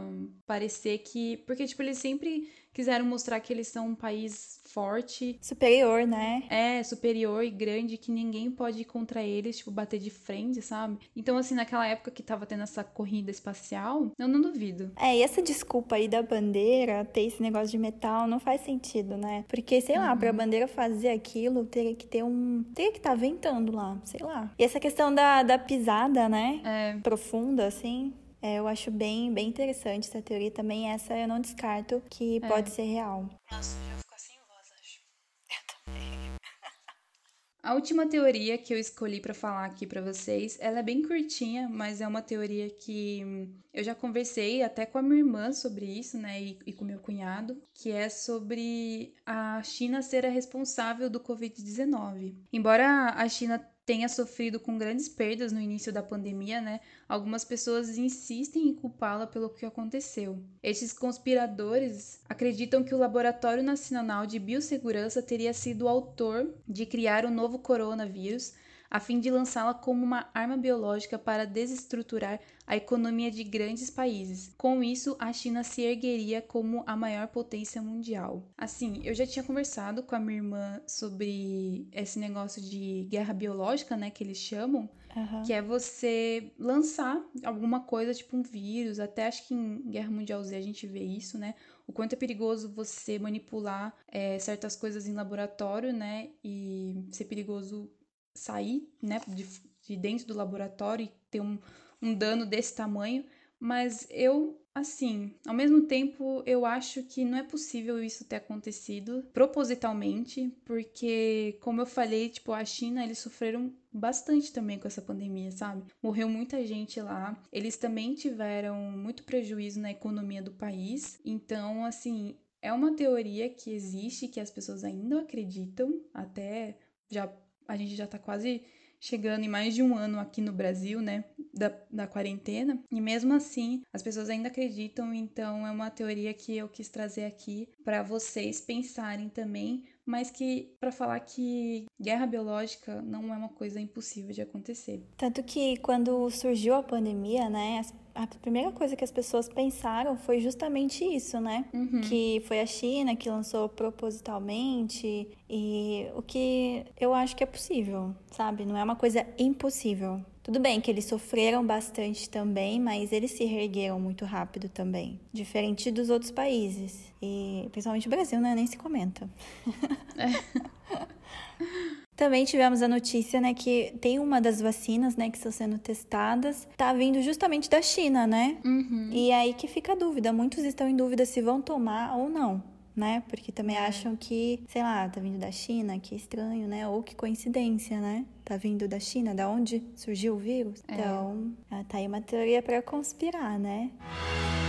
parecer que. Porque, tipo, eles sempre quiseram mostrar que eles são um país forte. Superior, né? É, superior e grande, que ninguém pode ir contra eles, tipo, bater de frente, sabe? Então, assim, naquela época que tava tendo essa corrida espacial, eu não duvido. É, e essa desculpa aí da bandeira, ter esse negócio de metal, não faz sentido, né? Porque, sei lá, uhum. pra bandeira fazer aquilo, teria que ter um. teria que estar tá ventando lá, sei lá. E essa questão da, da pisada, né? É. Profunda, assim. É, eu acho bem, bem interessante essa teoria também. Essa eu não descarto que é. pode ser real. Nossa, já ficou sem voz, acho. <laughs> Eu também. A última teoria que eu escolhi para falar aqui para vocês, ela é bem curtinha, mas é uma teoria que eu já conversei até com a minha irmã sobre isso, né, e, e com meu cunhado, que é sobre a China ser a responsável do Covid-19. Embora a China tenha sofrido com grandes perdas no início da pandemia, né? Algumas pessoas insistem em culpá-la pelo que aconteceu. Estes conspiradores acreditam que o Laboratório Nacional de Biossegurança teria sido o autor de criar o novo coronavírus a fim de lançá-la como uma arma biológica para desestruturar a economia de grandes países. Com isso, a China se ergueria como a maior potência mundial. Assim, eu já tinha conversado com a minha irmã sobre esse negócio de guerra biológica, né, que eles chamam, uhum. que é você lançar alguma coisa, tipo um vírus, até acho que em Guerra Mundial Z a gente vê isso, né? O quanto é perigoso você manipular é, certas coisas em laboratório, né? E ser perigoso sair né, de, de dentro do laboratório e ter um, um dano desse tamanho, mas eu, assim, ao mesmo tempo, eu acho que não é possível isso ter acontecido propositalmente, porque, como eu falei, tipo, a China, eles sofreram bastante também com essa pandemia, sabe? Morreu muita gente lá. Eles também tiveram muito prejuízo na economia do país. Então, assim, é uma teoria que existe, que as pessoas ainda acreditam, até já a gente já tá quase chegando em mais de um ano aqui no Brasil, né, da, da quarentena, e mesmo assim as pessoas ainda acreditam, então é uma teoria que eu quis trazer aqui para vocês pensarem também, mas que para falar que guerra biológica não é uma coisa impossível de acontecer. Tanto que quando surgiu a pandemia, né, a primeira coisa que as pessoas pensaram foi justamente isso, né? Uhum. Que foi a China que lançou propositalmente e o que eu acho que é possível, sabe? Não é uma coisa impossível. Tudo bem que eles sofreram bastante também, mas eles se reergueram muito rápido também, diferente dos outros países. E principalmente o Brasil, né? Nem se comenta. É. <laughs> Também tivemos a notícia, né, que tem uma das vacinas, né, que estão sendo testadas, tá vindo justamente da China, né? Uhum. E aí que fica a dúvida. Muitos estão em dúvida se vão tomar ou não, né? Porque também é. acham que, sei lá, tá vindo da China, que estranho, né? Ou que coincidência, né? Tá vindo da China, da onde surgiu o vírus. É. Então, ah, tá aí uma teoria para conspirar, né? A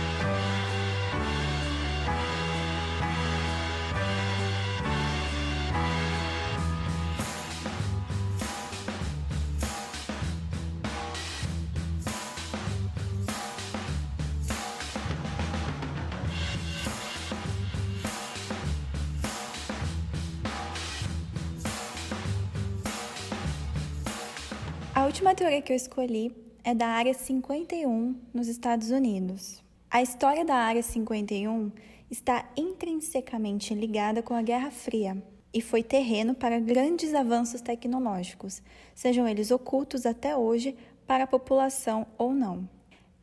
última teoria que eu escolhi é da Área 51 nos Estados Unidos. A história da Área 51 está intrinsecamente ligada com a Guerra Fria e foi terreno para grandes avanços tecnológicos, sejam eles ocultos até hoje para a população ou não.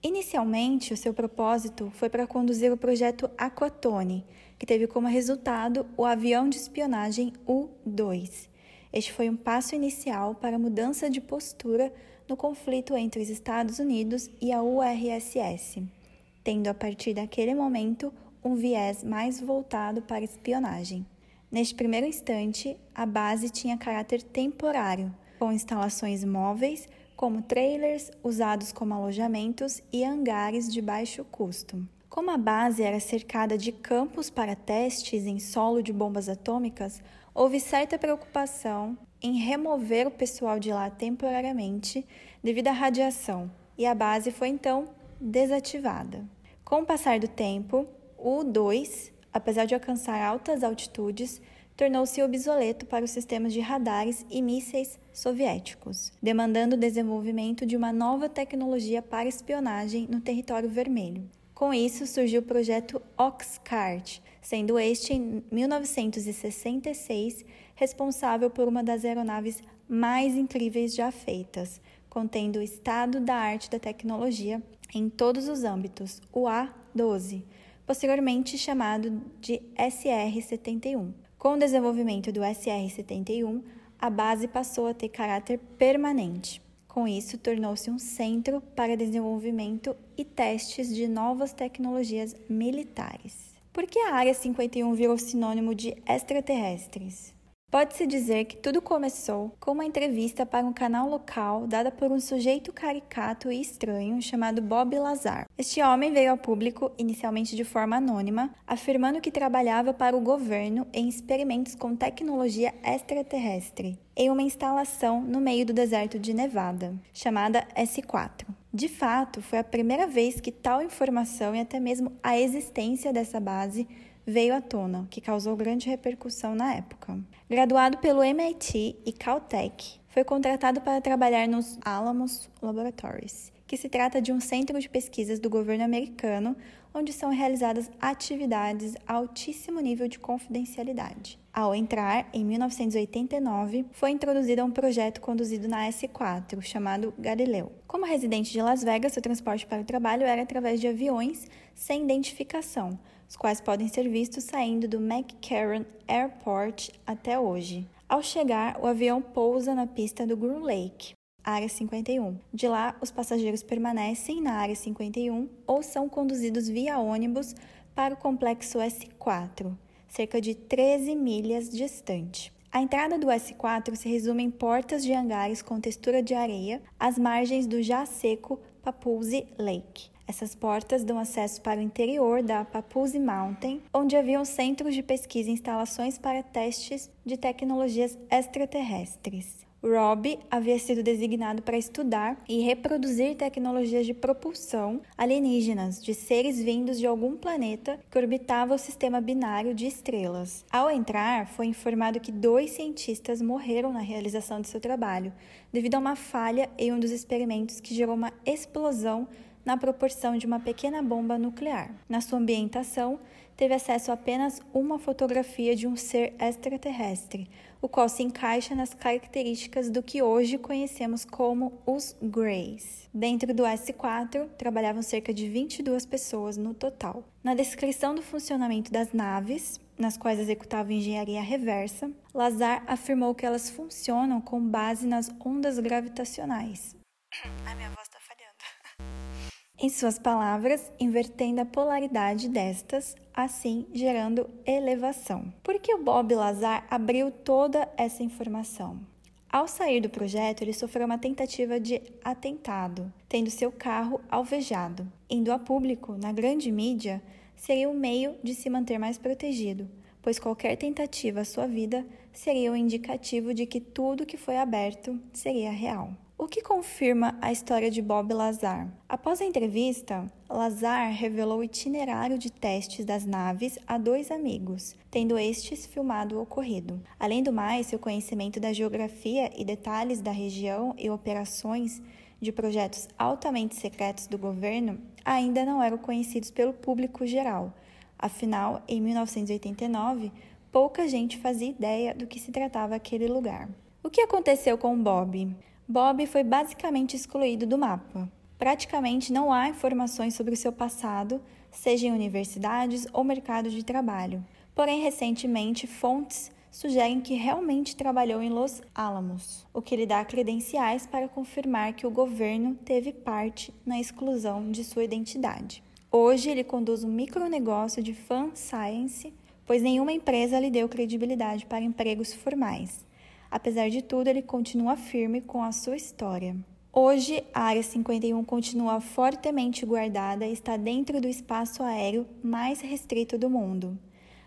Inicialmente, o seu propósito foi para conduzir o projeto Aquatone, que teve como resultado o avião de espionagem U-2, este foi um passo inicial para a mudança de postura no conflito entre os Estados Unidos e a URSS, tendo a partir daquele momento um viés mais voltado para espionagem. Neste primeiro instante, a base tinha caráter temporário, com instalações móveis, como trailers usados como alojamentos e hangares de baixo custo. Como a base era cercada de campos para testes em solo de bombas atômicas, houve certa preocupação em remover o pessoal de lá temporariamente devido à radiação, e a base foi então desativada. Com o passar do tempo, o U-2, apesar de alcançar altas altitudes, tornou-se obsoleto para os sistemas de radares e mísseis soviéticos, demandando o desenvolvimento de uma nova tecnologia para espionagem no território vermelho. Com isso, surgiu o projeto Oxcart, sendo este, em 1966, responsável por uma das aeronaves mais incríveis já feitas, contendo o estado da arte da tecnologia em todos os âmbitos, o A-12, posteriormente chamado de SR-71. Com o desenvolvimento do SR-71, a base passou a ter caráter permanente. Com isso, tornou-se um centro para desenvolvimento e testes de novas tecnologias militares. Por que a Área 51 virou sinônimo de extraterrestres? Pode-se dizer que tudo começou com uma entrevista para um canal local dada por um sujeito caricato e estranho chamado Bob Lazar. Este homem veio ao público, inicialmente de forma anônima, afirmando que trabalhava para o governo em experimentos com tecnologia extraterrestre em uma instalação no meio do deserto de Nevada, chamada S4. De fato, foi a primeira vez que tal informação e até mesmo a existência dessa base veio à tona, que causou grande repercussão na época. Graduado pelo MIT e Caltech, foi contratado para trabalhar nos Alamos Laboratories, que se trata de um centro de pesquisas do governo americano onde são realizadas atividades a altíssimo nível de confidencialidade. Ao entrar, em 1989, foi introduzido um projeto conduzido na S4, chamado Galileu. Como residente de Las Vegas, seu transporte para o trabalho era através de aviões sem identificação, os quais podem ser vistos saindo do McCarran Airport até hoje. Ao chegar, o avião pousa na pista do Groom Lake, área 51. De lá, os passageiros permanecem na área 51 ou são conduzidos via ônibus para o complexo S4, cerca de 13 milhas distante. A entrada do S4 se resume em portas de hangares com textura de areia às margens do já seco Papoose Lake. Essas portas dão acesso para o interior da Papoose Mountain, onde haviam centros de pesquisa e instalações para testes de tecnologias extraterrestres. Robb havia sido designado para estudar e reproduzir tecnologias de propulsão alienígenas de seres vindos de algum planeta que orbitava o sistema binário de estrelas. Ao entrar, foi informado que dois cientistas morreram na realização de seu trabalho, devido a uma falha em um dos experimentos que gerou uma explosão na proporção de uma pequena bomba nuclear. Na sua ambientação, teve acesso a apenas uma fotografia de um ser extraterrestre, o qual se encaixa nas características do que hoje conhecemos como os Greys. Dentro do S4, trabalhavam cerca de 22 pessoas no total. Na descrição do funcionamento das naves, nas quais executava engenharia reversa, Lazar afirmou que elas funcionam com base nas ondas gravitacionais. Ai, minha voz em suas palavras, invertendo a polaridade destas, assim gerando elevação. Por que o Bob Lazar abriu toda essa informação? Ao sair do projeto, ele sofreu uma tentativa de atentado, tendo seu carro alvejado. Indo a público, na grande mídia, seria um meio de se manter mais protegido, pois qualquer tentativa à sua vida seria um indicativo de que tudo que foi aberto seria real. O que confirma a história de Bob Lazar? Após a entrevista, Lazar revelou o itinerário de testes das naves a dois amigos, tendo estes filmado o ocorrido. Além do mais, seu conhecimento da geografia e detalhes da região e operações de projetos altamente secretos do governo ainda não eram conhecidos pelo público geral. Afinal, em 1989, pouca gente fazia ideia do que se tratava aquele lugar. O que aconteceu com Bob? Bob foi basicamente excluído do mapa. Praticamente não há informações sobre o seu passado, seja em universidades ou mercado de trabalho. Porém, recentemente, fontes sugerem que realmente trabalhou em Los Alamos, o que lhe dá credenciais para confirmar que o governo teve parte na exclusão de sua identidade. Hoje, ele conduz um micronegócio de fan science, pois nenhuma empresa lhe deu credibilidade para empregos formais. Apesar de tudo, ele continua firme com a sua história. Hoje, a Área 51 continua fortemente guardada e está dentro do espaço aéreo mais restrito do mundo.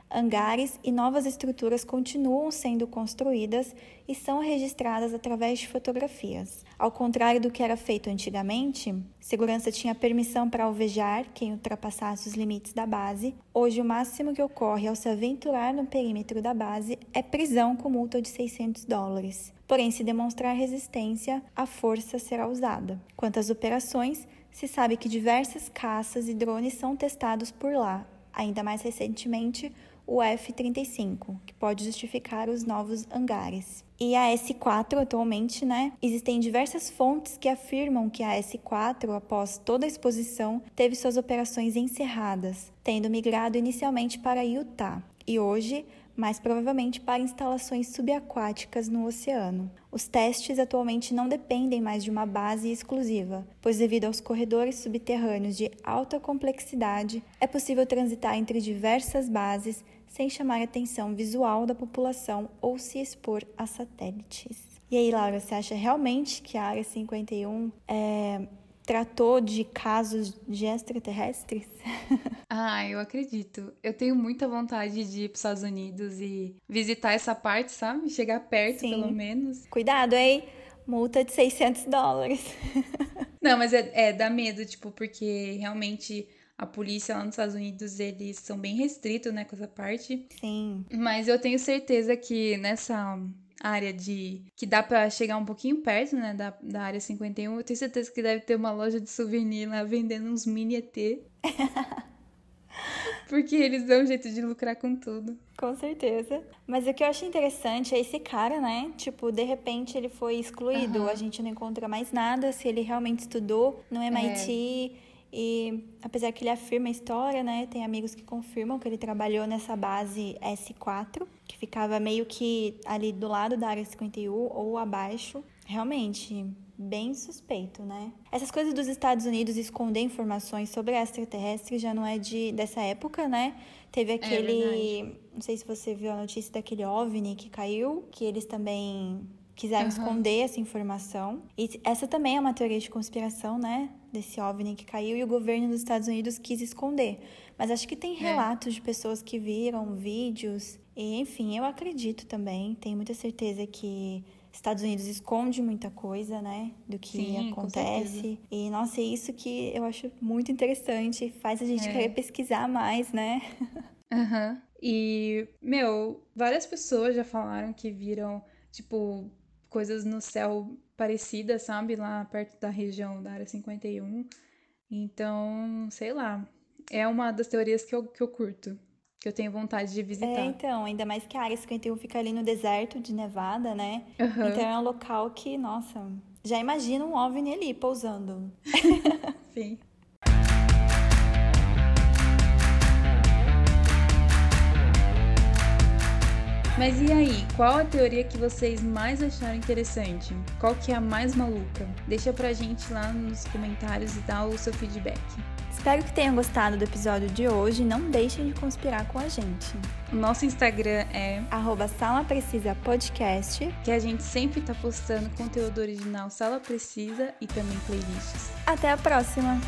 Hangares e novas estruturas continuam sendo construídas e são registradas através de fotografias. Ao contrário do que era feito antigamente, segurança tinha permissão para alvejar quem ultrapassasse os limites da base. Hoje, o máximo que ocorre ao se aventurar no perímetro da base é prisão com multa de 600 dólares. Porém, se demonstrar resistência, a força será usada. Quanto às operações, se sabe que diversas caças e drones são testados por lá. Ainda mais recentemente, o F-35, que pode justificar os novos hangares. E a S4 atualmente, né? Existem diversas fontes que afirmam que a S4, após toda a exposição, teve suas operações encerradas, tendo migrado inicialmente para Utah. E hoje mais provavelmente para instalações subaquáticas no oceano. Os testes atualmente não dependem mais de uma base exclusiva, pois, devido aos corredores subterrâneos de alta complexidade, é possível transitar entre diversas bases sem chamar a atenção visual da população ou se expor a satélites. E aí, Laura, você acha realmente que a Área 51 é, tratou de casos de extraterrestres? <laughs> Ah, eu acredito. Eu tenho muita vontade de ir para os Estados Unidos e visitar essa parte, sabe? Chegar perto, Sim. pelo menos. Cuidado, hein? Multa de 600 dólares. <laughs> Não, mas é, é, dá medo, tipo, porque realmente a polícia lá nos Estados Unidos, eles são bem restritos, né, com essa parte. Sim. Mas eu tenho certeza que nessa área de. que dá para chegar um pouquinho perto, né? Da, da área 51. Eu tenho certeza que deve ter uma loja de souvenir lá vendendo uns mini ET. <laughs> Porque eles dão um jeito de lucrar com tudo. Com certeza. Mas o que eu acho interessante é esse cara, né? Tipo, de repente ele foi excluído. Uhum. A gente não encontra mais nada. Se ele realmente estudou no MIT. É e apesar que ele afirma a história, né, tem amigos que confirmam que ele trabalhou nessa base S4, que ficava meio que ali do lado da área 51 ou abaixo. Realmente, bem suspeito, né? Essas coisas dos Estados Unidos esconder informações sobre extraterrestres já não é de dessa época, né? Teve é aquele, é não sei se você viu a notícia daquele OVNI que caiu, que eles também quiseram uhum. esconder essa informação. E essa também é uma teoria de conspiração, né? Desse OVNI que caiu e o governo dos Estados Unidos quis esconder. Mas acho que tem é. relatos é. de pessoas que viram vídeos. E, enfim, eu acredito também. Tenho muita certeza que Estados Unidos esconde muita coisa, né? Do que Sim, acontece. E, nossa, é isso que eu acho muito interessante. Faz a gente é. querer pesquisar mais, né? Aham. Uhum. E, meu, várias pessoas já falaram que viram, tipo, coisas no céu parecidas, sabe? Lá perto da região da área 51. Então, sei lá. É uma das teorias que eu, que eu curto. Que eu tenho vontade de visitar. É, então, ainda mais que a área 51 fica ali no deserto de Nevada, né? Uhum. Então é um local que, nossa, já imagina um OVNI ali pousando. <laughs> Sim. Mas e aí, qual a teoria que vocês mais acharam interessante? Qual que é a mais maluca? Deixa pra gente lá nos comentários e dá o seu feedback. Espero que tenham gostado do episódio de hoje. Não deixem de conspirar com a gente. O nosso Instagram é Sala Precisa Podcast, que a gente sempre tá postando conteúdo original Sala Precisa e também playlists. Até a próxima!